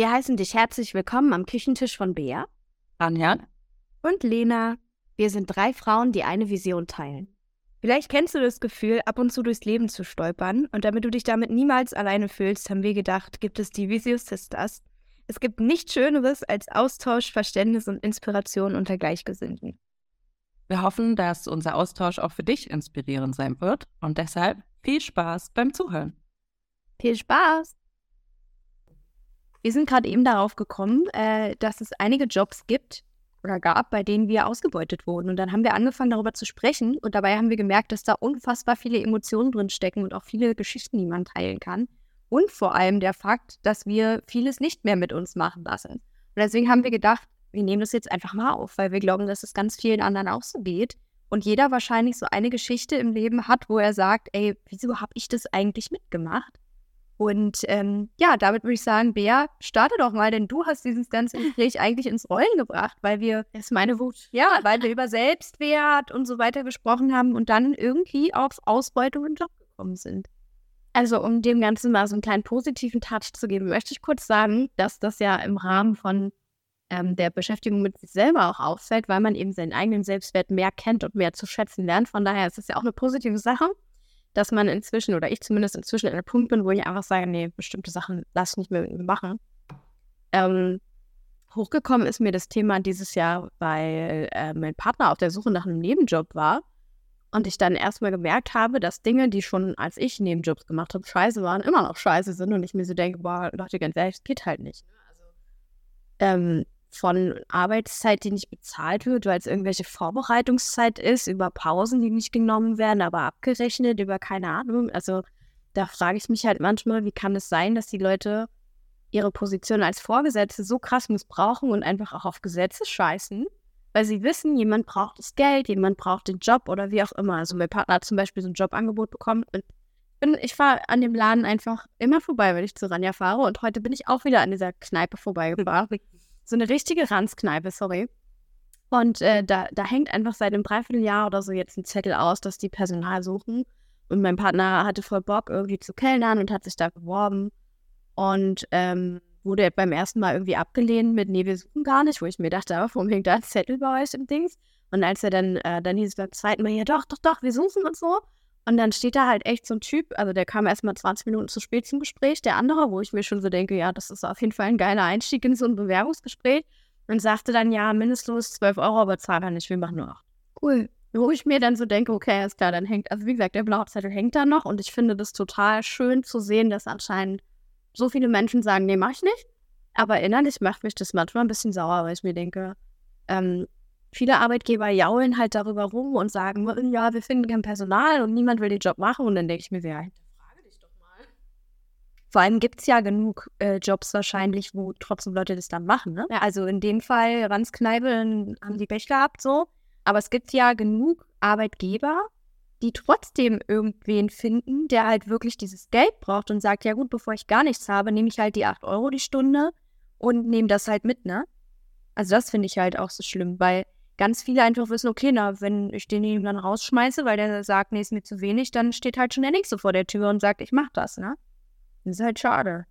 Wir heißen dich herzlich willkommen am Küchentisch von Bea Anja und Lena. Wir sind drei Frauen, die eine Vision teilen. Vielleicht kennst du das Gefühl, ab und zu durchs Leben zu stolpern. Und damit du dich damit niemals alleine fühlst, haben wir gedacht, gibt es die Visio Sisters. Es gibt nichts Schöneres als Austausch, Verständnis und Inspiration unter Gleichgesinnten. Wir hoffen, dass unser Austausch auch für dich inspirierend sein wird und deshalb viel Spaß beim Zuhören. Viel Spaß! Wir sind gerade eben darauf gekommen, äh, dass es einige Jobs gibt oder gab, bei denen wir ausgebeutet wurden. Und dann haben wir angefangen, darüber zu sprechen. Und dabei haben wir gemerkt, dass da unfassbar viele Emotionen drin stecken und auch viele Geschichten, die man teilen kann. Und vor allem der Fakt, dass wir vieles nicht mehr mit uns machen lassen. Und deswegen haben wir gedacht, wir nehmen das jetzt einfach mal auf, weil wir glauben, dass es ganz vielen anderen auch so geht. Und jeder wahrscheinlich so eine Geschichte im Leben hat, wo er sagt, ey, wieso habe ich das eigentlich mitgemacht? Und ähm, ja, damit würde ich sagen, Bea, starte doch mal, denn du hast dieses ganze Gespräch eigentlich ins Rollen gebracht, weil wir. Das ist meine Wut. Ja, weil wir über Selbstwert und so weiter gesprochen haben und dann irgendwie auf Ausbeutung im Job gekommen sind. Also, um dem Ganzen mal so einen kleinen positiven Touch zu geben, möchte ich kurz sagen, dass das ja im Rahmen von ähm, der Beschäftigung mit sich selber auch auffällt, weil man eben seinen eigenen Selbstwert mehr kennt und mehr zu schätzen lernt. Von daher ist es ja auch eine positive Sache dass man inzwischen, oder ich zumindest inzwischen an einem Punkt bin, wo ich einfach sage, nee, bestimmte Sachen lass ich nicht mehr mit mir machen. Ähm, hochgekommen ist mir das Thema dieses Jahr, weil äh, mein Partner auf der Suche nach einem Nebenjob war und ich dann erstmal gemerkt habe, dass Dinge, die schon als ich Nebenjobs gemacht habe, scheiße waren, immer noch scheiße sind und ich mir so denke, boah, Leute, ganz ehrlich, das geht halt nicht. Also, ähm, von Arbeitszeit, die nicht bezahlt wird, weil es irgendwelche Vorbereitungszeit ist, über Pausen, die nicht genommen werden, aber abgerechnet, über keine Ahnung. Also da frage ich mich halt manchmal, wie kann es sein, dass die Leute ihre Position als Vorgesetzte so krass missbrauchen und einfach auch auf Gesetze scheißen, weil sie wissen, jemand braucht das Geld, jemand braucht den Job oder wie auch immer. Also mein Partner hat zum Beispiel so ein Jobangebot bekommen und bin, ich fahre an dem Laden einfach immer vorbei, wenn ich zu Ranja fahre und heute bin ich auch wieder an dieser Kneipe vorbeigefahren so eine richtige Ranzkneipe, sorry. Und äh, da, da hängt einfach seit einem Dreivierteljahr oder so jetzt ein Zettel aus, dass die Personal suchen. Und mein Partner hatte voll Bock, irgendwie zu kellnern und hat sich da beworben. Und ähm, wurde beim ersten Mal irgendwie abgelehnt mit, nee, wir suchen gar nicht, wo ich mir dachte, warum hängt da ein Zettel bei euch im Dings? Und als er dann, äh, dann hieß es beim zweiten Mal, ja doch, doch, doch, wir suchen und so. Und dann steht da halt echt so ein Typ, also der kam erst mal 20 Minuten zu spät zum Gespräch, der andere, wo ich mir schon so denke, ja, das ist auf jeden Fall ein geiler Einstieg in so ein Bewerbungsgespräch. Und sagte dann, ja, mindestens 12 Euro, aber zahlen wir nicht, wir machen nur 8. Cool. Wo ich mir dann so denke, okay, ist klar, dann hängt, also wie gesagt, der blaue Zettel hängt da noch und ich finde das total schön zu sehen, dass anscheinend so viele Menschen sagen, nee, mach ich nicht. Aber innerlich macht mich das manchmal ein bisschen sauer, weil ich mir denke, ähm, viele Arbeitgeber jaulen halt darüber rum und sagen, ja, wir finden kein Personal und niemand will den Job machen. Und dann denke ich mir, ja, frage dich doch mal. Vor allem gibt es ja genug äh, Jobs wahrscheinlich, wo trotzdem Leute das dann machen. Ne? Ja, also in dem Fall, Ranzkneipe, haben die Pech gehabt so. Aber es gibt ja genug Arbeitgeber, die trotzdem irgendwen finden, der halt wirklich dieses Geld braucht und sagt, ja gut, bevor ich gar nichts habe, nehme ich halt die 8 Euro die Stunde und nehme das halt mit, ne? Also das finde ich halt auch so schlimm, weil ganz viele einfach wissen, okay, na, wenn ich den dann rausschmeiße, weil der sagt, nee, ist mir zu wenig, dann steht halt schon der Nächste vor der Tür und sagt, ich mach das, ne? Das ist halt schade.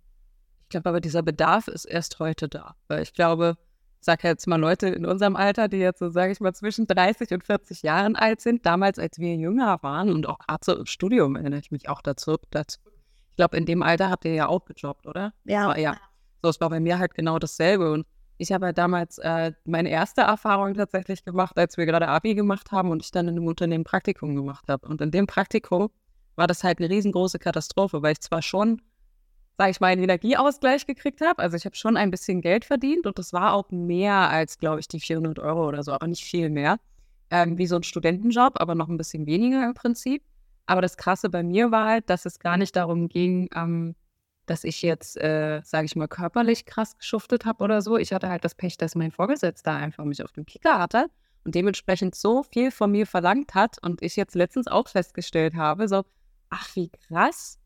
Ich glaube aber, dieser Bedarf ist erst heute da. Weil ich glaube, ich sage jetzt mal Leute in unserem Alter, die jetzt so, sage ich mal, zwischen 30 und 40 Jahren alt sind, damals, als wir jünger waren und auch gerade so im Studium erinnere ich mich auch dazu. dazu. Ich glaube, in dem Alter habt ihr ja auch gejobbt, oder? Ja. Aber, ja. So, es war bei mir halt genau dasselbe. Und ich habe ja damals äh, meine erste Erfahrung tatsächlich gemacht, als wir gerade Abi gemacht haben und ich dann in einem Unternehmen Praktikum gemacht habe. Und in dem Praktikum war das halt eine riesengroße Katastrophe, weil ich zwar schon, sage ich mal, einen Energieausgleich gekriegt habe, also ich habe schon ein bisschen Geld verdient und das war auch mehr als, glaube ich, die 400 Euro oder so, aber nicht viel mehr. Ähm, wie so ein Studentenjob, aber noch ein bisschen weniger im Prinzip. Aber das Krasse bei mir war halt, dass es gar nicht darum ging, ähm, dass ich jetzt, äh, sage ich mal, körperlich krass geschuftet habe oder so. Ich hatte halt das Pech, dass mein Vorgesetzter einfach mich auf dem Kicker hatte und dementsprechend so viel von mir verlangt hat und ich jetzt letztens auch festgestellt habe, so, ach, wie krass,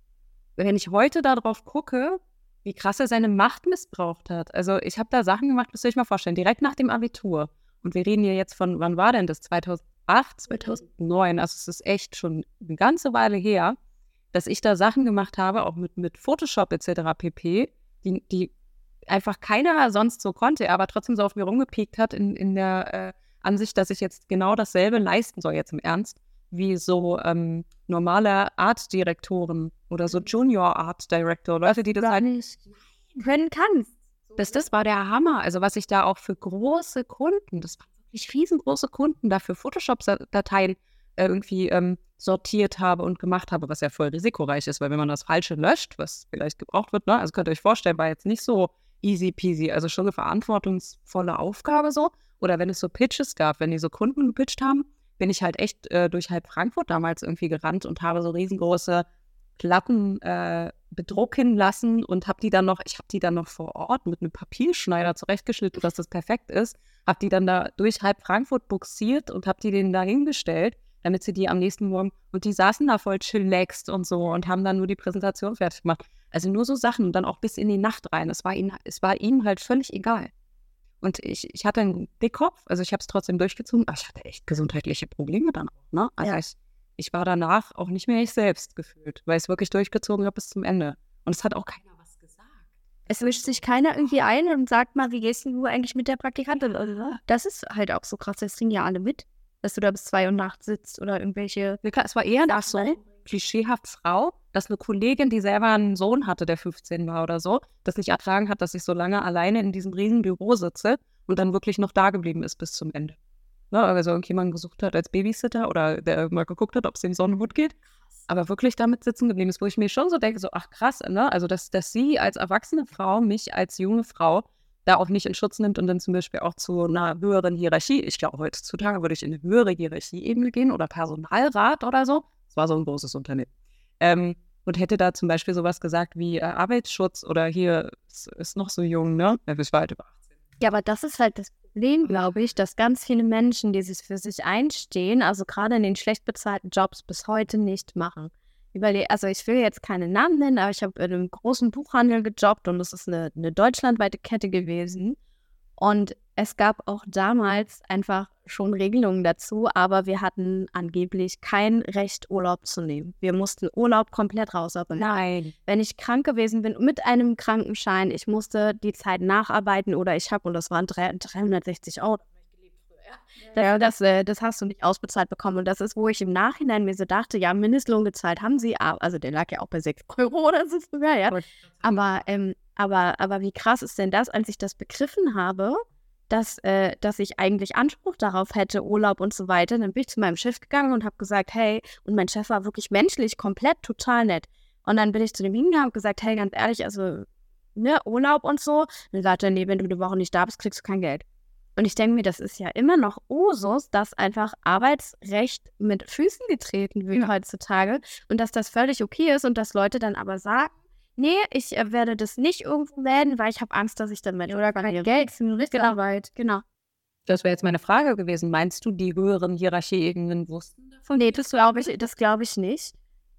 wenn ich heute darauf gucke, wie krass er seine Macht missbraucht hat. Also ich habe da Sachen gemacht, müsst ihr euch mal vorstellen, direkt nach dem Abitur. Und wir reden hier jetzt von, wann war denn das? 2008, 2009, also es ist echt schon eine ganze Weile her dass ich da Sachen gemacht habe, auch mit, mit Photoshop etc. pp., die, die einfach keiner sonst so konnte, aber trotzdem so auf mir rumgepiekt hat in, in der äh, Ansicht, dass ich jetzt genau dasselbe leisten soll, jetzt im Ernst, wie so ähm, normale Artdirektoren oder so Junior Art Director, Leute, die das halt nicht können kannst. Das, das war der Hammer. Also was ich da auch für große Kunden, das waren wirklich riesengroße Kunden, da für Photoshop-Dateien äh, irgendwie ähm, sortiert habe und gemacht habe, was ja voll risikoreich ist, weil wenn man das Falsche löscht, was vielleicht gebraucht wird, ne, also könnt ihr euch vorstellen, war jetzt nicht so easy peasy, also schon eine verantwortungsvolle Aufgabe so. Oder wenn es so Pitches gab, wenn die so Kunden gepitcht haben, bin ich halt echt äh, durch halb Frankfurt damals irgendwie gerannt und habe so riesengroße Platten äh, bedrucken lassen und habe die dann noch, ich habe die dann noch vor Ort mit einem Papierschneider zurechtgeschnitten, dass das perfekt ist, habe die dann da durch halb Frankfurt buxiert und habe die denen da hingestellt, damit sie die am nächsten Morgen und die saßen da voll chillaxed und so und haben dann nur die Präsentation fertig gemacht. Also nur so Sachen und dann auch bis in die Nacht rein. Es war ihnen, es war ihm halt völlig egal. Und ich, ich hatte einen Dickkopf, also ich habe es trotzdem durchgezogen, aber ich hatte echt gesundheitliche Probleme dann auch. Ne? Also ja. ich, ich war danach auch nicht mehr ich selbst gefühlt, weil ich es wirklich durchgezogen habe bis zum Ende. Und es hat auch keiner was gesagt. Es mischt sich keiner irgendwie ein und sagt mal, wie gehst du eigentlich mit der Praktikantin? Oder? Das ist halt auch so krass, das kriegen ja alle mit, dass du da bis zwei Uhr nachts sitzt oder irgendwelche. Es war eher das so klischeehaft Frau, dass eine Kollegin, die selber einen Sohn hatte, der 15 war oder so, das nicht ertragen hat, dass ich so lange alleine in diesem riesen Büro sitze und dann wirklich noch da geblieben ist bis zum Ende. Ne, also irgendjemand gesucht hat als Babysitter oder der mal geguckt hat, ob es dem Sohn gut geht. Aber wirklich damit sitzen geblieben ist, wo ich mir schon so denke, so, ach krass, ne? Also, dass, dass sie als erwachsene Frau mich als junge Frau da auch nicht in Schutz nimmt und dann zum Beispiel auch zu einer höheren Hierarchie. Ich glaube, heutzutage würde ich in eine höhere Hierarchieebene gehen oder Personalrat oder so. Es war so ein großes Unternehmen. Ähm, und hätte da zum Beispiel sowas gesagt wie äh, Arbeitsschutz oder hier ist, ist, noch so jung, ne? Ja, bis weit über 18. Ja, aber das ist halt das Problem, glaube ich, dass ganz viele Menschen, die sich für sich einstehen, also gerade in den schlecht bezahlten Jobs bis heute nicht machen. Überle also ich will jetzt keine Namen nennen, aber ich habe in einem großen Buchhandel gejobbt und das ist eine, eine deutschlandweite Kette gewesen. Und es gab auch damals einfach schon Regelungen dazu, aber wir hatten angeblich kein Recht, Urlaub zu nehmen. Wir mussten Urlaub komplett rausarbeiten. Nein. Wenn ich krank gewesen bin mit einem Krankenschein, ich musste die Zeit nacharbeiten oder ich habe, und das waren 360 Euro, das, das, äh, das, hast du nicht ausbezahlt bekommen. Und das ist, wo ich im Nachhinein mir so dachte, ja, Mindestlohn gezahlt haben sie, also der lag ja auch bei 6 Euro oder so sogar, ja. Aber, ähm, aber, aber wie krass ist denn das, als ich das begriffen habe, dass, äh, dass ich eigentlich Anspruch darauf hätte, Urlaub und so weiter. Dann bin ich zu meinem Chef gegangen und habe gesagt, hey, und mein Chef war wirklich menschlich komplett total nett. Und dann bin ich zu dem hingegangen und gesagt, hey, ganz ehrlich, also, ne, Urlaub und so. Dann sagt er, nee, wenn du eine Woche nicht da bist, kriegst du kein Geld. Und ich denke mir, das ist ja immer noch Usus, dass einfach Arbeitsrecht mit Füßen getreten wird ja. heutzutage und dass das völlig okay ist und dass Leute dann aber sagen, nee, ich äh, werde das nicht irgendwo melden, weil ich habe Angst, dass ich dann meine oder kein Geld für eine genau. Arbeit. Genau. Das wäre jetzt meine Frage gewesen. Meinst du, die höheren Hierarchieebenen wussten davon? Nee, das glaube ich, das glaube ich nicht.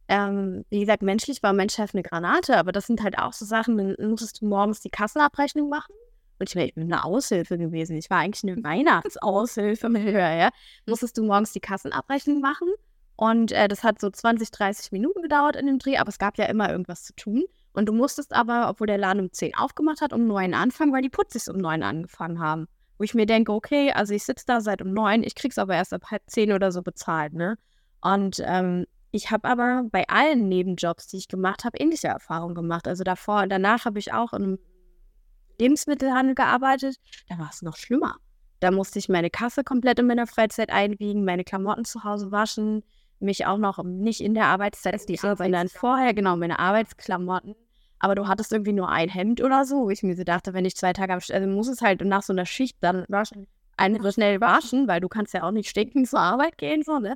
Ähm, wie gesagt, menschlich war mein Chef eine Granate, aber das sind halt auch so Sachen, dann musstest du morgens die Kassenabrechnung machen und ich, meine, ich bin eine Aushilfe gewesen. Ich war eigentlich eine Weihnachtsaushilfe mit Höher, ja. Musstest du morgens die Kassenabrechnung machen. Und äh, das hat so 20, 30 Minuten gedauert in dem Dreh, aber es gab ja immer irgendwas zu tun. Und du musstest aber, obwohl der Laden um 10 aufgemacht hat, um 9 anfangen, weil die Putzis um 9 angefangen haben. Wo ich mir denke, okay, also ich sitze da seit um 9, ich krieg's aber erst ab halb 10 oder so bezahlt, ne? Und ähm, ich habe aber bei allen Nebenjobs, die ich gemacht habe, ähnliche Erfahrungen gemacht. Also davor und danach habe ich auch in einem Lebensmittelhandel gearbeitet, da war es noch schlimmer. Da musste ich meine Kasse komplett in meiner Freizeit einwiegen, meine Klamotten zu Hause waschen, mich auch noch nicht in der Arbeitszeit, die sondern vorher, genau, meine Arbeitsklamotten. Aber du hattest irgendwie nur ein Hemd oder so, wo ich mir so dachte, wenn ich zwei Tage am also muss es halt nach so einer Schicht dann waschen, einfach schnell waschen, weil du kannst ja auch nicht stinken zur Arbeit gehen, so, ne?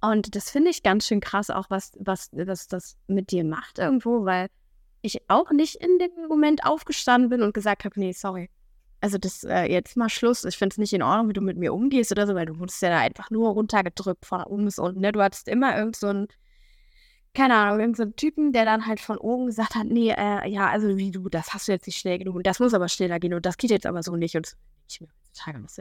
Und das finde ich ganz schön krass, auch was, was, was das mit dir macht irgendwo, weil ich auch nicht in dem Moment aufgestanden bin und gesagt habe, nee, sorry. Also das äh, jetzt mal Schluss. Ich finde es nicht in Ordnung, wie du mit mir umgehst oder so, weil du wurdest ja da einfach nur runtergedrückt von oben bis unten. Ne? Du hattest immer irgend so ein, keine Ahnung, irgendeinen so Typen, der dann halt von oben gesagt hat, nee, äh, ja, also wie du, das hast du jetzt nicht schnell genug und das muss aber schneller gehen und das geht jetzt aber so nicht und ich mir heutzutage was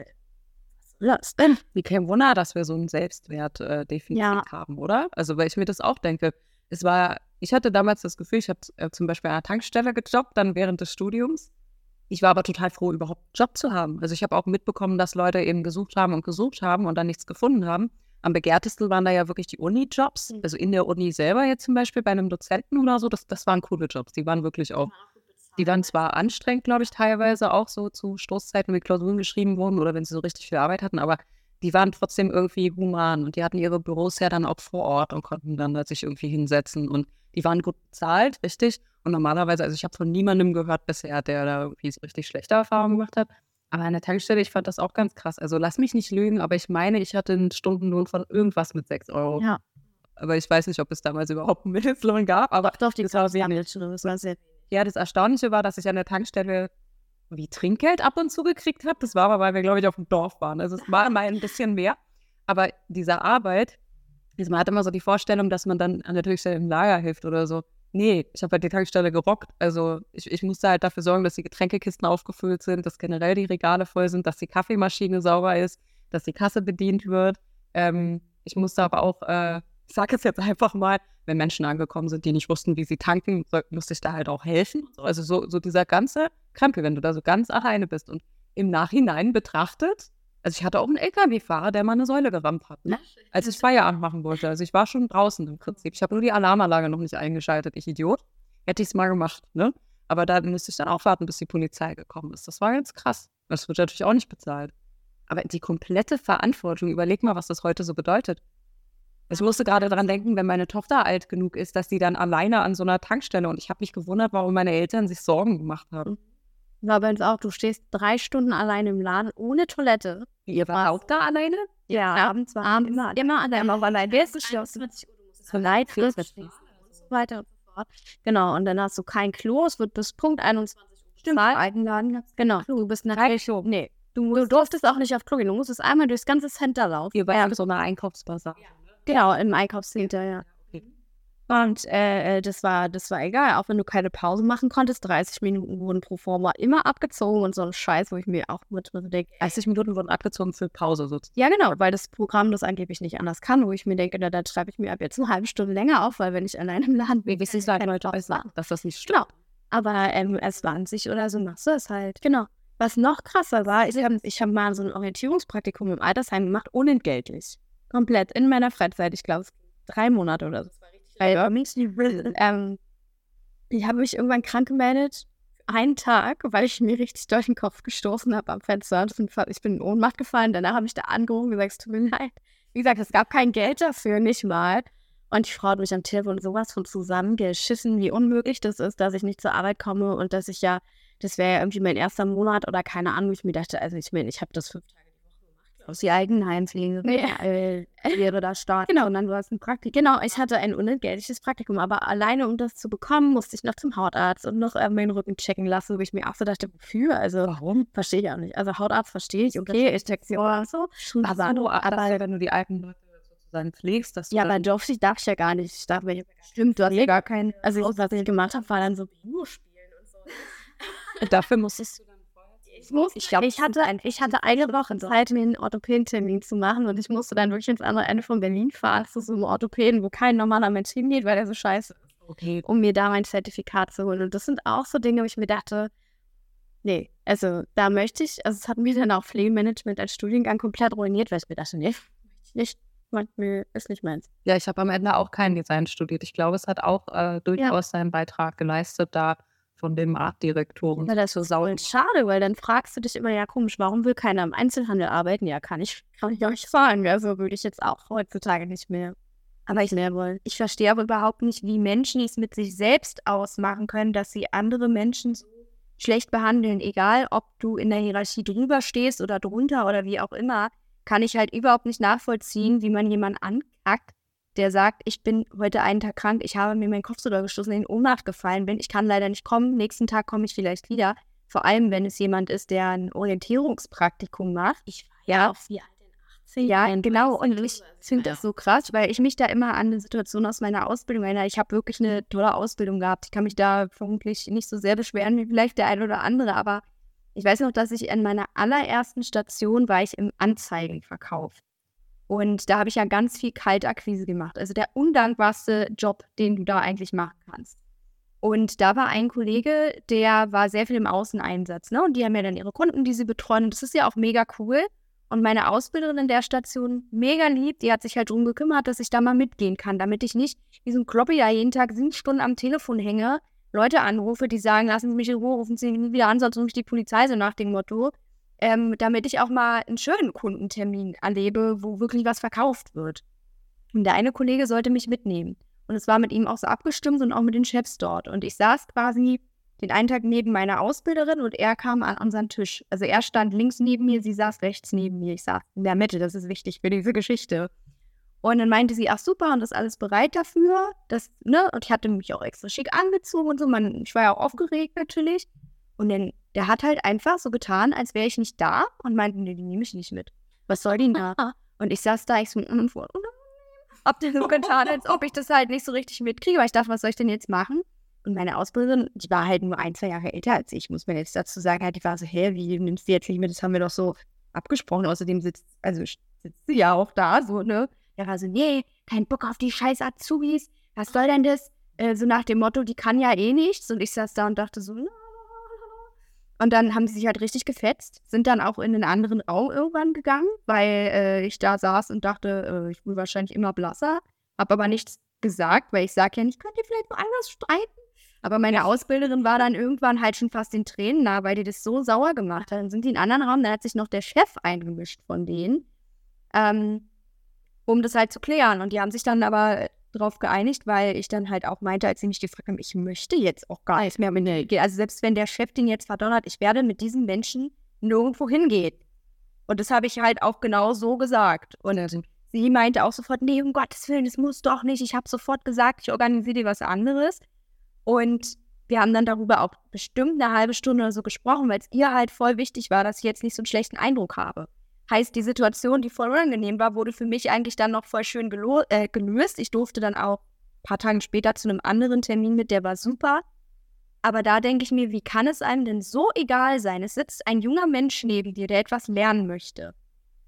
das denn? Wie kein Wunder, dass wir so ein Selbstwertdefizit äh, ja. haben, oder? Also, weil ich mir das auch denke. Es war ich hatte damals das Gefühl, ich habe äh, zum Beispiel an einer Tankstelle gejobbt, dann während des Studiums. Ich war aber total froh, überhaupt einen Job zu haben. Also ich habe auch mitbekommen, dass Leute eben gesucht haben und gesucht haben und dann nichts gefunden haben. Am begehrtesten waren da ja wirklich die Uni-Jobs. Mhm. Also in der Uni selber jetzt zum Beispiel bei einem Dozenten oder so, das, das waren coole Jobs. Die waren wirklich auch, die waren zwar anstrengend, glaube ich, teilweise auch so zu Stoßzeiten, wie Klausuren geschrieben wurden oder wenn sie so richtig viel Arbeit hatten, aber die waren trotzdem irgendwie human und die hatten ihre Büros ja dann auch vor Ort und konnten dann da sich irgendwie hinsetzen und die waren gut bezahlt, richtig. Und normalerweise, also ich habe von niemandem gehört bisher, der da irgendwie so richtig schlechte Erfahrungen gemacht hat. Aber an der Tankstelle, ich fand das auch ganz krass. Also lass mich nicht lügen, aber ich meine, ich hatte einen Stundenlohn von irgendwas mit 6 Euro. Ja. Aber ich weiß nicht, ob es damals überhaupt einen Mindestlohn gab. Aber doch, die war wenig. Das war sehr ja, das Erstaunliche war, dass ich an der Tankstelle wie Trinkgeld ab und zu gekriegt habe. Das war aber, weil wir, glaube ich, auf dem Dorf waren. Also es war mal ein bisschen mehr. Aber diese Arbeit, also man hat immer so die Vorstellung, dass man dann an der Tankstelle im Lager hilft oder so. Nee, ich habe halt die Tankstelle gerockt. Also ich, ich musste halt dafür sorgen, dass die Getränkekisten aufgefüllt sind, dass generell die Regale voll sind, dass die Kaffeemaschine sauber ist, dass die Kasse bedient wird. Ähm, ich musste aber auch, äh, ich sage es jetzt einfach mal, wenn Menschen angekommen sind, die nicht wussten, wie sie tanken, musste ich da halt auch helfen. Also so, so dieser ganze Krempel, wenn du da so ganz alleine bist und im Nachhinein betrachtet, also ich hatte auch einen LKW-Fahrer, der mal eine Säule gerammt hat, ne? als ich Feierabend machen wollte. Also ich war schon draußen im Prinzip. Ich habe nur die Alarmanlage noch nicht eingeschaltet, ich Idiot. Hätte ich es mal gemacht, ne? Aber da musste ich dann auch warten, bis die Polizei gekommen ist. Das war ganz krass. Das wird natürlich auch nicht bezahlt. Aber die komplette Verantwortung, überleg mal, was das heute so bedeutet. Ich musste gerade daran denken, wenn meine Tochter alt genug ist, dass sie dann alleine an so einer Tankstelle und ich habe mich gewundert, warum meine Eltern sich Sorgen gemacht haben. War bei uns auch, du stehst drei Stunden alleine im Laden ohne Toilette. Ihr wart auch da alleine? Ja, abends war abends immer, immer alleine. Immer alleine. Wer ist geschlossen? So leid, für und so weiter und so fort. Genau, und dann hast du kein Klo, es wird bis Punkt 21 Uhr Stimmt, Eigenladen Genau, du bist natürlich, nee, du, du durftest auch nicht auf Klo gehen, du musstest einmal durchs ganze Center laufen. Ihr war ja so eine Einkaufsbasar. Ja. Genau, im Einkaufscenter, ja. Und äh, äh, das war, das war egal, auch wenn du keine Pause machen konntest. 30 Minuten wurden pro Forma immer abgezogen und so ein Scheiß, wo ich mir auch mit denke. 30 Minuten wurden abgezogen für Pause sozusagen. Ja, genau, weil das Programm das angeblich nicht anders kann, wo ich mir denke, na, dann schreibe ich mir ab jetzt eine halbe Stunde länger auf, weil wenn ich allein im Laden bin, wie sagen Leute war, dass das nicht stimmt. Genau. Aber ähm, S20 oder so machst du es halt. Genau. Was noch krasser war, ich habe ich hab mal so ein Orientierungspraktikum im Altersheim gemacht, unentgeltlich. Komplett in meiner Freizeit. Ich glaube, drei Monate oder so. Weil, ähm, ich habe mich irgendwann krank gemeldet, einen Tag, weil ich mir richtig durch den Kopf gestoßen habe am Fenster. Ich bin in Ohnmacht gefallen. Danach habe ich da angerufen und gesagt, es tut mir leid. Wie gesagt, es gab kein Geld dafür, nicht mal. Und die Frau hat mich am Telefon sowas von zusammengeschissen, wie unmöglich das ist, dass ich nicht zur Arbeit komme und dass ich ja, das wäre ja irgendwie mein erster Monat oder keine Ahnung. Ich mir dachte, also ich meine, ich habe das fünf Tage aus die Eigenheimpflege ja. wäre da Start. Genau, und dann war es ein Praktikum. Genau, ich hatte ein unentgeltliches Praktikum, aber alleine um das zu bekommen, musste ich noch zum Hautarzt und noch äh, meinen Rücken checken lassen, wo ich mir auch so dachte, wofür? Also, warum? Verstehe ich auch nicht. Also Hautarzt verstehe ich, okay, Injektion und so. Aber, du, aber wenn du die alten Leute sozusagen pflegst, dass du Ja, aber darf ich, darf ich ja gar nicht. Ich darf mir Stimmt, du hast ja gar keinen. Also, was ich gemacht habe, war dann so Bingo spielen und so. Dafür musstest du dann ich, glaub, ich, hatte, ich hatte eine Woche Zeit, mir einen Orthopädentermin zu machen und ich musste dann wirklich ins andere Ende von Berlin fahren, zu so einem Orthopäden, wo kein normaler Mensch hingeht, weil er so scheiße ist. Okay. Um mir da mein Zertifikat zu holen. Und das sind auch so Dinge, wo ich mir dachte, nee, also da möchte ich, also es hat mir dann auch Pflegemanagement als Studiengang komplett ruiniert, weil ich mir dachte, nee, nicht, mir ist nicht meins. Ja, ich habe am Ende auch kein Design studiert. Ich glaube, es hat auch äh, durchaus ja. seinen Beitrag geleistet, da von dem Artdirektoren. Ja, das ist so sauer schade, weil dann fragst du dich immer, ja komisch, warum will keiner im Einzelhandel arbeiten? Ja, kann ich, kann ich euch sagen. Also würde ich jetzt auch heutzutage nicht mehr. Aber ich. Ich verstehe aber überhaupt nicht, wie Menschen es mit sich selbst ausmachen können, dass sie andere Menschen so schlecht behandeln. Egal, ob du in der Hierarchie drüber stehst oder drunter oder wie auch immer, kann ich halt überhaupt nicht nachvollziehen, wie man jemanden ankackt, der sagt, ich bin heute einen Tag krank, ich habe mir meinen Kopf drüber gestoßen, in Ohnmacht gefallen bin, ich kann leider nicht kommen, nächsten Tag komme ich vielleicht wieder. Vor allem, wenn es jemand ist, der ein Orientierungspraktikum macht. Ich war ja auch wie alt in 18 Ja, genau. Und ich finde das so krass, weil ich mich da immer an eine Situation aus meiner Ausbildung erinnere. Ich habe wirklich eine tolle Ausbildung gehabt. Ich kann mich da vermutlich nicht so sehr beschweren wie vielleicht der eine oder andere, aber ich weiß noch, dass ich an meiner allerersten Station war ich im Anzeigenverkauf. Und da habe ich ja ganz viel Kaltakquise gemacht. Also der undankbarste Job, den du da eigentlich machen kannst. Und da war ein Kollege, der war sehr viel im Außeneinsatz, ne? Und die haben ja dann ihre Kunden, die sie betreuen. Und das ist ja auch mega cool. Und meine Ausbilderin in der Station, mega lieb, die hat sich halt darum gekümmert, dass ich da mal mitgehen kann, damit ich nicht wie so ein Kloppi da jeden Tag sieben Stunden am Telefon hänge, Leute anrufe, die sagen, lassen Sie mich in Ruhe, rufen Sie mich wieder an, sonst rufe ich die Polizei, so nach dem Motto. Ähm, damit ich auch mal einen schönen Kundentermin erlebe, wo wirklich was verkauft wird. Und der eine Kollege sollte mich mitnehmen. Und es war mit ihm auch so abgestimmt und auch mit den Chefs dort. Und ich saß quasi den einen Tag neben meiner Ausbilderin und er kam an unseren Tisch. Also er stand links neben mir, sie saß rechts neben mir. Ich saß in der Mitte, das ist wichtig für diese Geschichte. Und dann meinte sie, ach super, und ist alles bereit dafür. Das, ne? Und ich hatte mich auch extra schick angezogen und so. Man, ich war ja auch aufgeregt natürlich. Und dann, der hat halt einfach so getan, als wäre ich nicht da und meinte, nee, die nehme ich nicht mit. Was soll die da? Und ich saß da, ich so, mm, hab dann so getan, als ob ich das halt nicht so richtig mitkriege, weil ich dachte, was soll ich denn jetzt machen? Und meine Ausbilderin, die war halt nur ein, zwei Jahre älter als ich, muss man jetzt dazu sagen. Halt, die war so, hä, wie nimmst du jetzt nicht mit? Das haben wir doch so abgesprochen. Außerdem sitzt, also sitzt sie ja auch da, so, ne? Der war so, nee, kein Bock auf die scheiß Azubis. Was soll denn das? Äh, so nach dem Motto, die kann ja eh nichts. Und ich saß da und dachte so, na. Und dann haben sie sich halt richtig gefetzt, sind dann auch in einen anderen Raum irgendwann gegangen, weil äh, ich da saß und dachte, äh, ich will wahrscheinlich immer blasser. Hab aber nichts gesagt, weil ich sage ja nicht, könnt ihr vielleicht noch anders streiten? Aber meine Ausbilderin war dann irgendwann halt schon fast den Tränen nah, weil die das so sauer gemacht hat. Dann sind die in einen anderen Raum, dann hat sich noch der Chef eingemischt von denen, ähm, um das halt zu klären. Und die haben sich dann aber darauf geeinigt, weil ich dann halt auch meinte, als sie mich gefragt haben, ich möchte jetzt auch gar nicht mehr mit der, also selbst wenn der Chef den jetzt verdonnert, ich werde mit diesen Menschen nirgendwo hingehen. Und das habe ich halt auch genau so gesagt. Und sie meinte auch sofort, nee, um Gottes Willen, das muss doch nicht. Ich habe sofort gesagt, ich organisiere dir was anderes. Und wir haben dann darüber auch bestimmt eine halbe Stunde oder so gesprochen, weil es ihr halt voll wichtig war, dass ich jetzt nicht so einen schlechten Eindruck habe. Heißt, die Situation, die voll unangenehm war, wurde für mich eigentlich dann noch voll schön äh, gelöst. Ich durfte dann auch ein paar Tage später zu einem anderen Termin mit, der war super. Aber da denke ich mir, wie kann es einem denn so egal sein? Es sitzt ein junger Mensch neben dir, der etwas lernen möchte.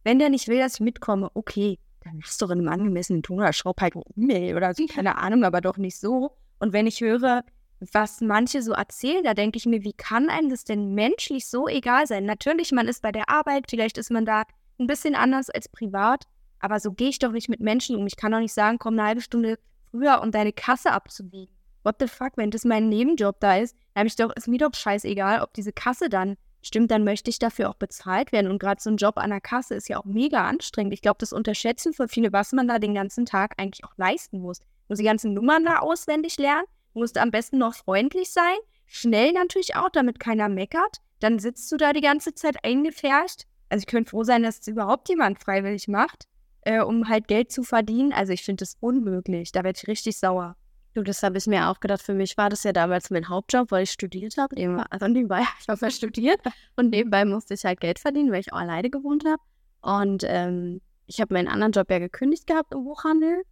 Wenn der nicht will, dass ich mitkomme, okay, dann machst du in einem angemessenen Ton oder schraub halt eine E-Mail oder so, keine Ahnung, aber doch nicht so. Und wenn ich höre, was manche so erzählen, da denke ich mir, wie kann einem das denn menschlich so egal sein? Natürlich, man ist bei der Arbeit, vielleicht ist man da ein bisschen anders als privat, aber so gehe ich doch nicht mit Menschen um. Ich kann doch nicht sagen, komm eine halbe Stunde früher, um deine Kasse abzubiegen. What the fuck, wenn das mein Nebenjob da ist, dann ich doch, ist mir doch scheißegal, ob diese Kasse dann stimmt, dann möchte ich dafür auch bezahlt werden. Und gerade so ein Job an der Kasse ist ja auch mega anstrengend. Ich glaube, das unterschätzen für viele, was man da den ganzen Tag eigentlich auch leisten muss muss die ganzen Nummern da auswendig lernen, musst am besten noch freundlich sein, schnell natürlich auch, damit keiner meckert. Dann sitzt du da die ganze Zeit eingefärcht. Also ich könnte froh sein, dass es überhaupt jemand freiwillig macht, äh, um halt Geld zu verdienen. Also ich finde das unmöglich. Da werde ich richtig sauer. Du, das habe ich mir auch gedacht. Für mich war das ja damals mein Hauptjob, weil ich studiert habe. Also nebenbei, ich habe ja studiert und nebenbei musste ich halt Geld verdienen, weil ich auch alleine gewohnt habe. Und ähm, ich habe meinen anderen Job ja gekündigt gehabt im Buchhandel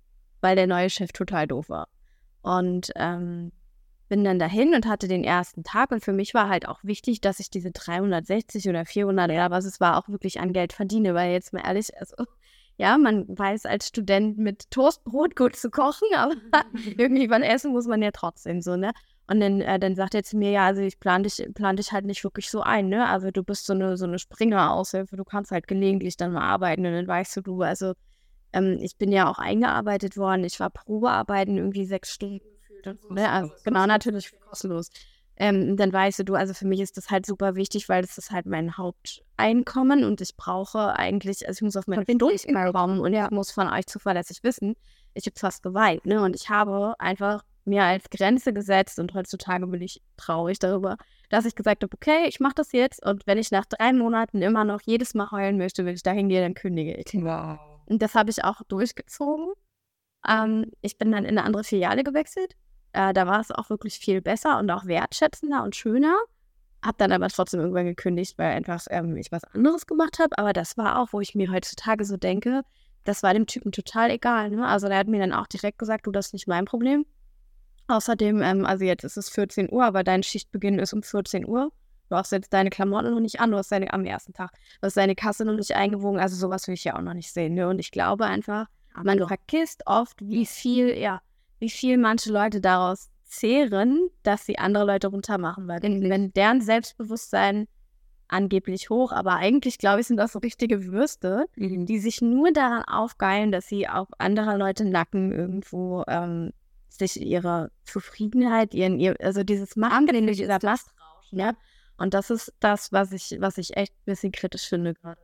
weil der neue Chef total doof war. Und ähm, bin dann dahin und hatte den ersten Tag und für mich war halt auch wichtig, dass ich diese 360 oder 400 oder was es war auch wirklich an Geld verdiene, weil jetzt mal ehrlich, also ja, man weiß als Student mit Toastbrot gut zu kochen, aber irgendwie was essen muss man ja trotzdem so, ne? Und dann, äh, dann sagt er zu mir, ja, also ich plan dich, plan dich halt nicht wirklich so ein, ne? Also du bist so eine, so eine Springer-Aushilfe, du kannst halt gelegentlich dann mal arbeiten und dann weißt du, du, also ähm, ich bin ja auch eingearbeitet worden. Ich war Probearbeiten irgendwie sechs Stunden gefühlt und so. Ne? Also, genau, natürlich kostenlos. Ähm, dann weißt du, du, also für mich ist das halt super wichtig, weil das ist halt mein Haupteinkommen und ich brauche eigentlich, also ich muss auf meine Stunden kommen und ja. ich muss von euch zuverlässig wissen, ich habe fast geweint, ne? Und ich habe einfach mir als Grenze gesetzt und heutzutage bin ich traurig darüber, dass ich gesagt habe, okay, ich mache das jetzt und wenn ich nach drei Monaten immer noch jedes Mal heulen möchte, wenn ich da hingehe, dann kündige ich. Wow. Und das habe ich auch durchgezogen. Ähm, ich bin dann in eine andere Filiale gewechselt. Äh, da war es auch wirklich viel besser und auch wertschätzender und schöner. Hab dann aber trotzdem irgendwann gekündigt, weil einfach ähm, ich was anderes gemacht habe. Aber das war auch, wo ich mir heutzutage so denke, das war dem Typen total egal. Ne? Also der hat mir dann auch direkt gesagt, du, das ist nicht mein Problem. Außerdem, ähm, also jetzt ist es 14 Uhr, aber dein Schichtbeginn ist um 14 Uhr. Du hast jetzt deine Klamotten noch nicht an, du hast deine am ersten Tag, du hast deine Kasse noch nicht eingewogen, also sowas will ich ja auch noch nicht sehen. Ne? Und ich glaube einfach, man vergisst oft, wie viel, ja, wie viel manche Leute daraus zehren, dass sie andere Leute runtermachen. Weil wenn deren Selbstbewusstsein angeblich hoch, aber eigentlich, glaube ich, sind das so richtige Würste, mhm. die sich nur daran aufgeilen, dass sie auf andere Leute Nacken irgendwo ähm, sich ihre Zufriedenheit, ihren, ihr, also dieses Machen, dieser Lastrauschen, ja. Und das ist das, was ich, was ich echt ein bisschen kritisch finde gerade.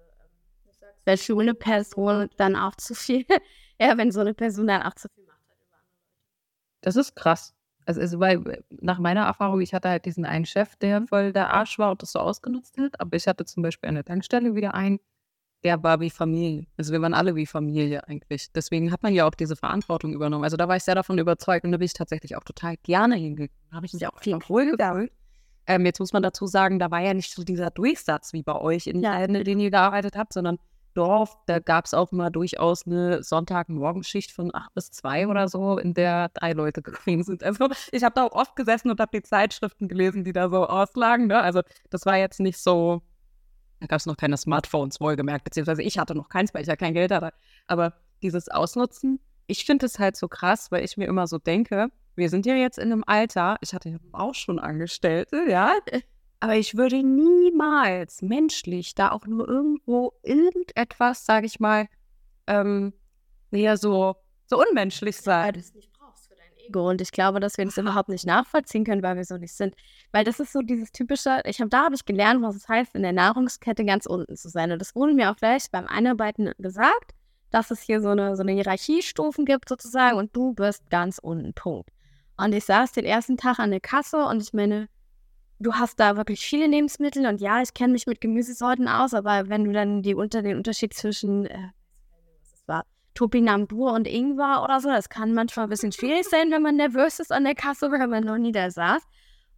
Wenn so eine Person dann auch zu viel, ja, wenn so eine Person dann auch zu viel macht. Das ist krass. Also, also, weil nach meiner Erfahrung, ich hatte halt diesen einen Chef, der voll der Arsch war und das so ausgenutzt hat. Aber ich hatte zum Beispiel an der Tankstelle wieder einen, der war wie Familie. Also wir waren alle wie Familie eigentlich. Deswegen hat man ja auch diese Verantwortung übernommen. Also da war ich sehr davon überzeugt und da bin ich tatsächlich auch total gerne hingegangen. Da habe ich mich auch viel wohl gefühlt. Ähm, jetzt muss man dazu sagen, da war ja nicht so dieser Durchsatz wie bei euch, in ja. denen ihr gearbeitet habt, sondern Dorf, da gab es auch mal durchaus eine Sonntagmorgenschicht von acht bis zwei oder so, in der drei Leute gekommen sind. Also ich habe da auch oft gesessen und habe die Zeitschriften gelesen, die da so auslagen. Ne? Also das war jetzt nicht so, da gab es noch keine Smartphones, wohlgemerkt, beziehungsweise ich hatte noch keins, weil ich ja kein Geld hatte. Aber dieses Ausnutzen, ich finde es halt so krass, weil ich mir immer so denke, wir sind ja jetzt in einem Alter, ich hatte ja auch schon Angestellte, ja, aber ich würde niemals menschlich da auch nur irgendwo irgendetwas, sage ich mal, ähm, eher so, so unmenschlich sein. Weil du es nicht brauchst für dein Ego. Und ich glaube, dass wir das überhaupt nicht nachvollziehen können, weil wir so nicht sind. Weil das ist so dieses typische, ich habe da habe ich gelernt, was es heißt, in der Nahrungskette ganz unten zu sein. Und das wurde mir auch gleich beim Einarbeiten gesagt, dass es hier so eine, so eine Hierarchiestufen gibt sozusagen und du bist ganz unten, Punkt. Und ich saß den ersten Tag an der Kasse und ich meine, du hast da wirklich viele Lebensmittel und ja, ich kenne mich mit Gemüsesorten aus, aber wenn du dann die unter den Unterschied zwischen äh, was Topinambur und Ingwer oder so, das kann manchmal ein bisschen schwierig sein, wenn man nervös ist an der Kasse, weil man noch nie da saß.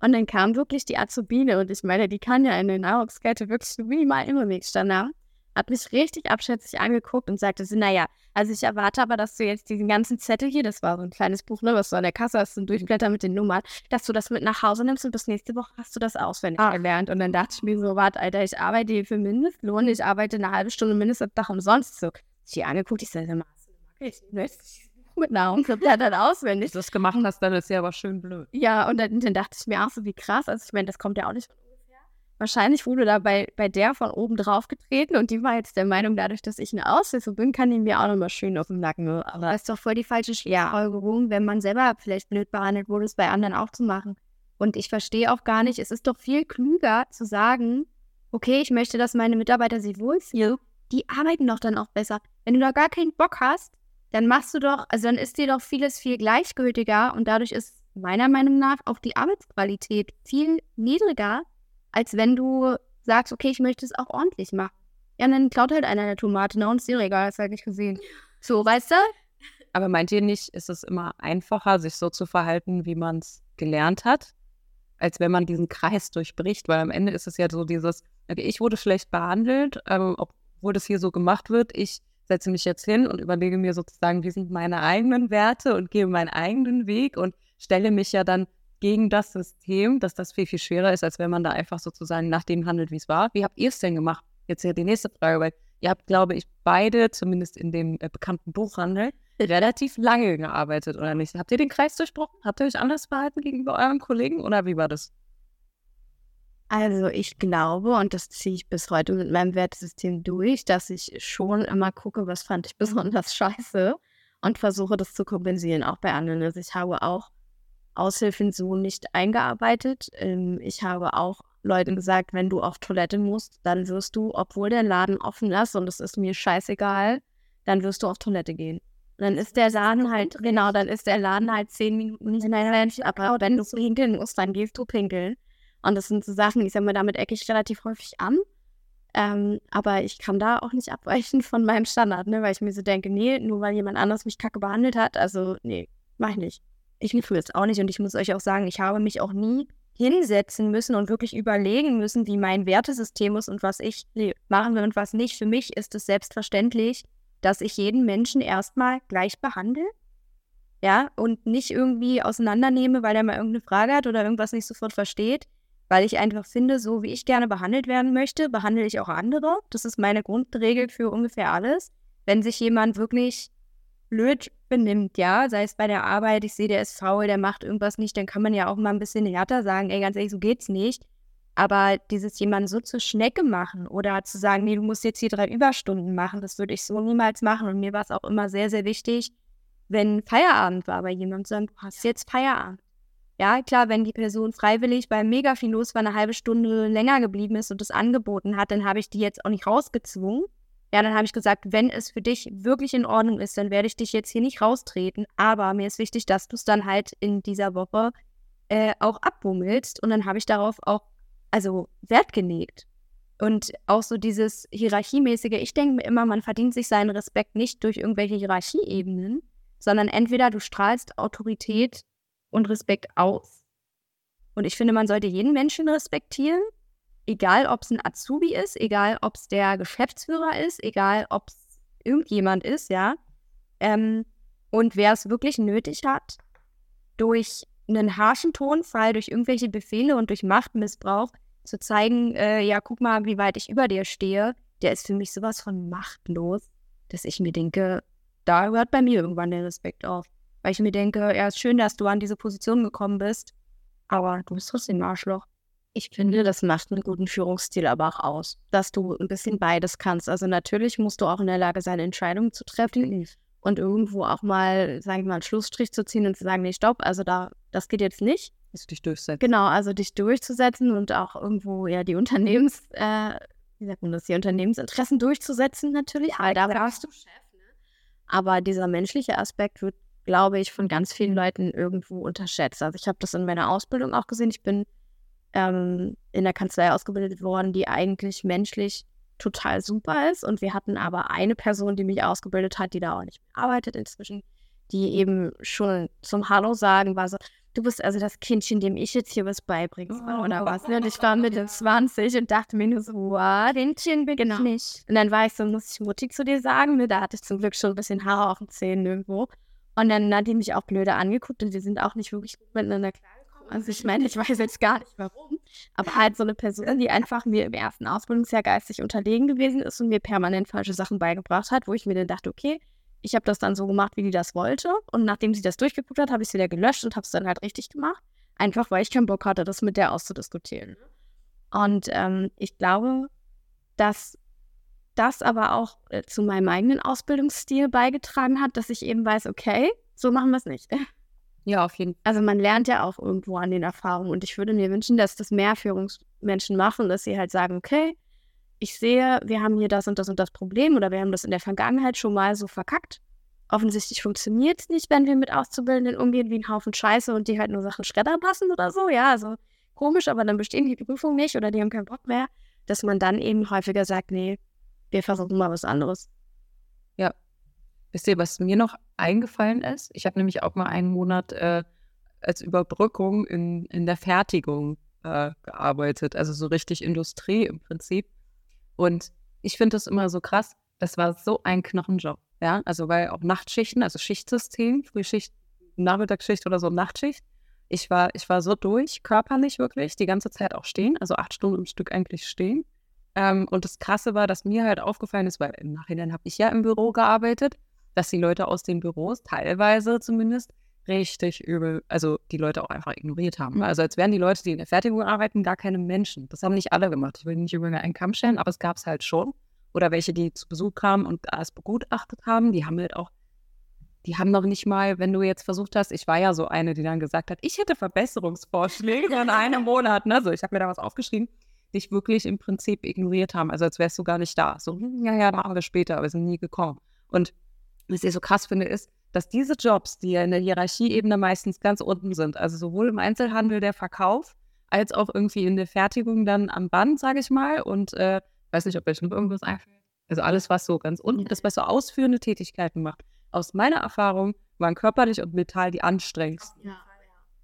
Und dann kam wirklich die Azubine und ich meine, die kann ja in der Nahrungskette wirklich minimal immer Wegstandard hat mich richtig abschätzig angeguckt und sagte so, naja, also ich erwarte aber, dass du jetzt diesen ganzen Zettel hier, das war so ein kleines Buch, ne, was du an der Kasse hast, so ein Durchblätter mit den Nummern, dass du das mit nach Hause nimmst und bis nächste Woche hast du das auswendig ah. gelernt. Und dann dachte ich mir so, warte, Alter, ich arbeite hier für Mindestlohn, ich arbeite eine halbe Stunde Mindesttag umsonst so. Ich die angeguckt, ich sage, mal, ich möchte mit Nahrungsblättern auswendig. das gemacht hast, dann ist ja aber schön blöd. Ja, und dann, dann dachte ich mir auch so, wie krass, also ich meine, das kommt ja auch nicht von Wahrscheinlich wurde da bei, bei der von oben drauf getreten und die war jetzt der Meinung, dadurch, dass ich eine Aushilfe bin, kann die mir auch nochmal schön auf den Nacken. Aber das ist doch voll die falsche Schlussfolgerung, wenn man selber vielleicht blöd behandelt wurde, es bei anderen auch zu machen. Und ich verstehe auch gar nicht, es ist doch viel klüger zu sagen, okay, ich möchte, dass meine Mitarbeiter sich wohlfühlen. Die arbeiten doch dann auch besser. Wenn du da gar keinen Bock hast, dann machst du doch, also dann ist dir doch vieles viel gleichgültiger und dadurch ist meiner Meinung nach auch die Arbeitsqualität viel niedriger, als wenn du sagst, okay, ich möchte es auch ordentlich machen. Ja, dann klaut halt einer eine Tomate, ne? Und ist dir egal, hast halt nicht gesehen. So, weißt du? Aber meint ihr nicht, ist es immer einfacher, sich so zu verhalten, wie man es gelernt hat, als wenn man diesen Kreis durchbricht? Weil am Ende ist es ja so dieses, okay, ich wurde schlecht behandelt, ähm, obwohl das hier so gemacht wird. Ich setze mich jetzt hin und überlege mir sozusagen, wie sind meine eigenen Werte und gehe meinen eigenen Weg und stelle mich ja dann gegen das System, dass das viel, viel schwerer ist, als wenn man da einfach sozusagen nach dem handelt, wie es war. Wie habt ihr es denn gemacht? Jetzt ja die nächste Frage, weil ihr habt, glaube ich, beide, zumindest in dem äh, bekannten Buchhandel, relativ lange gearbeitet, oder nicht? Habt ihr den Kreis durchbrochen? Habt ihr euch anders verhalten gegenüber euren Kollegen oder wie war das? Also ich glaube, und das ziehe ich bis heute mit meinem Wertesystem durch, dass ich schon immer gucke, was fand ich besonders scheiße und versuche das zu kompensieren, auch bei anderen. Also ich habe auch Aushilfen so nicht eingearbeitet. Ähm, ich habe auch Leuten gesagt, wenn du auf Toilette musst, dann wirst du, obwohl der Laden offen ist und es ist mir scheißegal, dann wirst du auf Toilette gehen. Und dann ist der Laden halt, genau, dann ist der Laden halt zehn Minuten nicht mehr, aber wenn du pinkeln musst, dann gehst du pinkeln. Und das sind so Sachen, ich sag mal, damit ecke ich relativ häufig an. Ähm, aber ich kann da auch nicht abweichen von meinem Standard, ne, weil ich mir so denke, nee, nur weil jemand anders mich kacke behandelt hat, also nee, mach ich nicht ich tue es auch nicht und ich muss euch auch sagen, ich habe mich auch nie hinsetzen müssen und wirklich überlegen müssen, wie mein Wertesystem ist und was ich machen will und was nicht. Für mich ist es selbstverständlich, dass ich jeden Menschen erstmal gleich behandle. Ja, und nicht irgendwie auseinandernehme, weil er mal irgendeine Frage hat oder irgendwas nicht sofort versteht, weil ich einfach finde, so wie ich gerne behandelt werden möchte, behandle ich auch andere. Das ist meine Grundregel für ungefähr alles. Wenn sich jemand wirklich blöd benimmt, ja, sei es bei der Arbeit, ich sehe, der ist faul, der macht irgendwas nicht, dann kann man ja auch mal ein bisschen härter sagen, ey, ganz ehrlich, so geht's nicht. Aber dieses jemanden so zur Schnecke machen oder zu sagen, nee, du musst jetzt hier drei Überstunden machen, das würde ich so niemals machen. Und mir war es auch immer sehr, sehr wichtig, wenn Feierabend war bei jemandem, zu sagen, du hast jetzt Feierabend. Ja, klar, wenn die Person freiwillig, weil mega viel los war, eine halbe Stunde länger geblieben ist und das angeboten hat, dann habe ich die jetzt auch nicht rausgezwungen. Ja, dann habe ich gesagt, wenn es für dich wirklich in Ordnung ist, dann werde ich dich jetzt hier nicht raustreten. Aber mir ist wichtig, dass du es dann halt in dieser Woche äh, auch abbummelst. Und dann habe ich darauf auch, also Wert gelegt. Und auch so dieses Hierarchiemäßige, ich denke mir immer, man verdient sich seinen Respekt nicht durch irgendwelche Hierarchieebenen, sondern entweder du strahlst Autorität und Respekt aus. Und ich finde, man sollte jeden Menschen respektieren egal ob es ein Azubi ist, egal ob es der Geschäftsführer ist, egal ob es irgendjemand ist, ja. Ähm, und wer es wirklich nötig hat, durch einen harschen Tonfall, durch irgendwelche Befehle und durch Machtmissbrauch zu zeigen, äh, ja, guck mal, wie weit ich über dir stehe, der ist für mich sowas von machtlos, dass ich mir denke, da hört bei mir irgendwann der Respekt auf. Weil ich mir denke, ja, ist schön, dass du an diese Position gekommen bist, aber du bist trotzdem ein Arschloch. Ich finde, das macht einen guten Führungsstil aber auch aus, dass du ein bisschen beides kannst. Also natürlich musst du auch in der Lage sein, Entscheidungen zu treffen und irgendwo auch mal, sagen wir mal, einen Schlussstrich zu ziehen und zu sagen, nee, stopp, also da, das geht jetzt nicht. Du dich durchsetzen. Genau, also dich durchzusetzen und auch irgendwo ja die Unternehmens, äh, wie sagt man das, die Unternehmensinteressen durchzusetzen natürlich. Ja, da warst du Chef, ne? Aber dieser menschliche Aspekt wird, glaube ich, von ganz vielen Leuten irgendwo unterschätzt. Also ich habe das in meiner Ausbildung auch gesehen. Ich bin ähm, in der Kanzlei ausgebildet worden, die eigentlich menschlich total super ist. Und wir hatten aber eine Person, die mich ausgebildet hat, die da auch nicht mehr arbeitet inzwischen, die eben schon zum Hallo sagen war so, du bist also das Kindchen, dem ich jetzt hier was beibringe. Oh, oder was? Ne? Und ich war Mitte 20 und dachte mir nur so, wow, Kindchen bin genau. ich nicht. Und dann war ich so, muss ich Mutti zu dir sagen? Ne? Da hatte ich zum Glück schon ein bisschen Haare auf den Zähnen irgendwo. Und dann hat die mich auch blöde angeguckt und wir sind auch nicht wirklich gut miteinander klar also ich meine, ich weiß jetzt gar nicht warum, aber halt so eine Person, die einfach mir im ersten Ausbildungsjahr geistig unterlegen gewesen ist und mir permanent falsche Sachen beigebracht hat, wo ich mir dann dachte, okay, ich habe das dann so gemacht, wie die das wollte. Und nachdem sie das durchgeguckt hat, habe ich es wieder gelöscht und habe es dann halt richtig gemacht. Einfach weil ich keinen Bock hatte, das mit der auszudiskutieren. Und ähm, ich glaube, dass das aber auch äh, zu meinem eigenen Ausbildungsstil beigetragen hat, dass ich eben weiß, okay, so machen wir es nicht. Ja, auf jeden Fall. Also man lernt ja auch irgendwo an den Erfahrungen und ich würde mir wünschen, dass das mehr Führungsmenschen machen, dass sie halt sagen, okay, ich sehe, wir haben hier das und das und das Problem oder wir haben das in der Vergangenheit schon mal so verkackt. Offensichtlich funktioniert es nicht, wenn wir mit Auszubildenden umgehen wie ein Haufen Scheiße und die halt nur Sachen schreddern lassen oder so. Ja, also komisch, aber dann bestehen die Prüfungen nicht oder die haben keinen Bock mehr, dass man dann eben häufiger sagt, nee, wir versuchen mal was anderes. Ja. Wisst ihr, was mir noch eingefallen ist. Ich habe nämlich auch mal einen Monat äh, als Überbrückung in, in der Fertigung äh, gearbeitet, also so richtig Industrie im Prinzip. Und ich finde das immer so krass. Das war so ein Knochenjob, ja. Also weil auch Nachtschichten, also Schichtsystem, Frühschicht, Nachmittagsschicht oder so Nachtschicht. Ich war, ich war so durch, körperlich wirklich, die ganze Zeit auch stehen, also acht Stunden im Stück eigentlich stehen. Ähm, und das Krasse war, dass mir halt aufgefallen ist, weil im Nachhinein habe ich ja im Büro gearbeitet dass die Leute aus den Büros teilweise zumindest richtig übel, also die Leute auch einfach ignoriert haben. Mhm. Also als wären die Leute, die in der Fertigung arbeiten, gar keine Menschen. Das haben nicht alle gemacht. Ich will nicht über einen Kamm stellen, aber es gab es halt schon. Oder welche, die zu Besuch kamen und alles begutachtet haben, die haben halt auch, die haben noch nicht mal, wenn du jetzt versucht hast, ich war ja so eine, die dann gesagt hat, ich hätte Verbesserungsvorschläge in einem Monat, ne? So, ich habe mir da was aufgeschrieben, dich wirklich im Prinzip ignoriert haben. Also als wärst du gar nicht da. So, hm, ja, ja, machen wir später, aber wir sind nie gekommen. Und was ich so krass finde, ist, dass diese Jobs, die ja in der Hierarchieebene meistens ganz unten sind, also sowohl im Einzelhandel der Verkauf, als auch irgendwie in der Fertigung dann am Band, sage ich mal, und äh, weiß nicht, ob euch noch irgendwas einfällt. Also alles, was so ganz unten ist, was so ausführende Tätigkeiten macht. Aus meiner Erfahrung waren körperlich und Metall die anstrengendsten. Ja.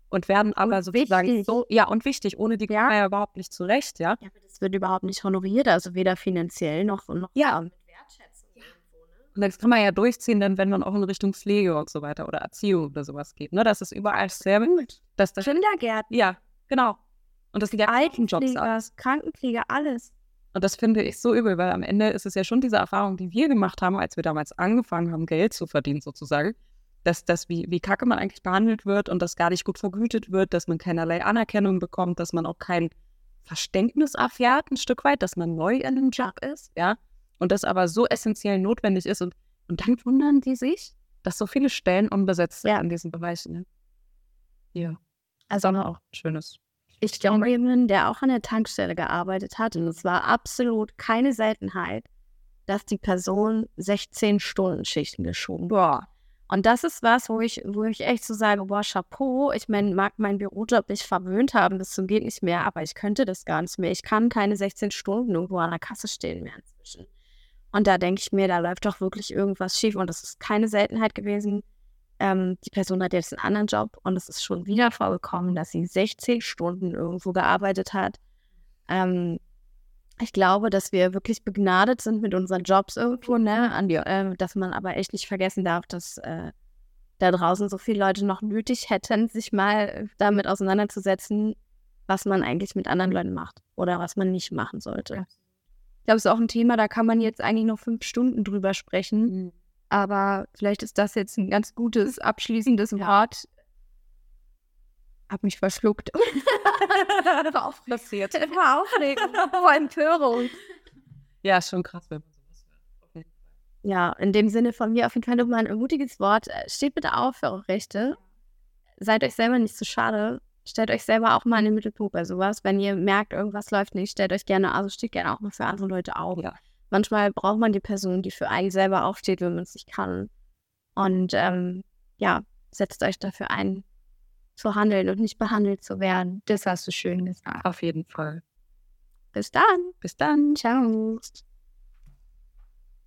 Und werden aber und sozusagen wichtig. so, ja, und wichtig, ohne die ja. ja überhaupt nicht zurecht, ja. Ja, aber das wird überhaupt nicht honoriert, also weder finanziell noch, noch ja. mit. Und das kann man ja durchziehen, dann, wenn man auch in Richtung Pflege und so weiter oder Erziehung oder sowas geht. Ne? Das ist überall sehr gut. Dass das, Kindergärten. Ja, genau. Und das sind ja Altenjobs. Krankenpflege, alles. Und das finde ich so übel, weil am Ende ist es ja schon diese Erfahrung, die wir gemacht haben, als wir damals angefangen haben, Geld zu verdienen sozusagen, dass das, wie, wie kacke man eigentlich behandelt wird und das gar nicht gut vergütet wird, dass man keinerlei Anerkennung bekommt, dass man auch kein Verständnis erfährt, ein Stück weit, dass man neu in dem Job ist, ja. Und das aber so essentiell notwendig ist. Und, und dann wundern die sich, dass so viele Stellen unbesetzt sind ja. in diesen Bereichen. Ne? Ja. Also auch schönes. Ich glaube, jemand, der auch an der Tankstelle gearbeitet hat, und es war absolut keine Seltenheit, dass die Person 16 Stunden Schichten geschoben. Boah. Und das ist was, wo ich, wo ich echt so sage, boah, Chapeau, ich mein, mag meinen Bürojob nicht verwöhnt haben, das geht nicht mehr, aber ich könnte das gar nicht mehr. Ich kann keine 16 Stunden irgendwo an der Kasse stehen mehr inzwischen. Und da denke ich mir, da läuft doch wirklich irgendwas schief. Und das ist keine Seltenheit gewesen. Ähm, die Person hat jetzt einen anderen Job und es ist schon wieder vorgekommen, dass sie 16 Stunden irgendwo gearbeitet hat. Ähm, ich glaube, dass wir wirklich begnadet sind mit unseren Jobs irgendwo, ne? Die, äh, dass man aber echt nicht vergessen darf, dass äh, da draußen so viele Leute noch nötig hätten, sich mal damit auseinanderzusetzen, was man eigentlich mit anderen Leuten macht oder was man nicht machen sollte. Ich glaube, es ist auch ein Thema, da kann man jetzt eigentlich noch fünf Stunden drüber sprechen. Mhm. Aber vielleicht ist das jetzt ein ganz gutes abschließendes ja. Wort. Hab mich verschluckt. war passiert. War aufregend. Vor Empörung. Ja, schon krass, wenn man sowas hört. Ja, in dem Sinne von mir auf jeden Fall nochmal ein ermutiges Wort. Äh, steht bitte auf für eure Rechte. Seid euch selber nicht zu so schade. Stellt euch selber auch mal in den Mittelpunkt bei sowas. Wenn ihr merkt, irgendwas läuft nicht, stellt euch gerne, also steht gerne auch mal für andere Leute auf. Ja. Manchmal braucht man die Person, die für einen selber aufsteht, wenn man es nicht kann. Und ähm, ja, setzt euch dafür ein, zu handeln und nicht behandelt zu werden. Das hast du schön gesagt. Auf jeden Fall. Bis dann. Bis dann. Ciao.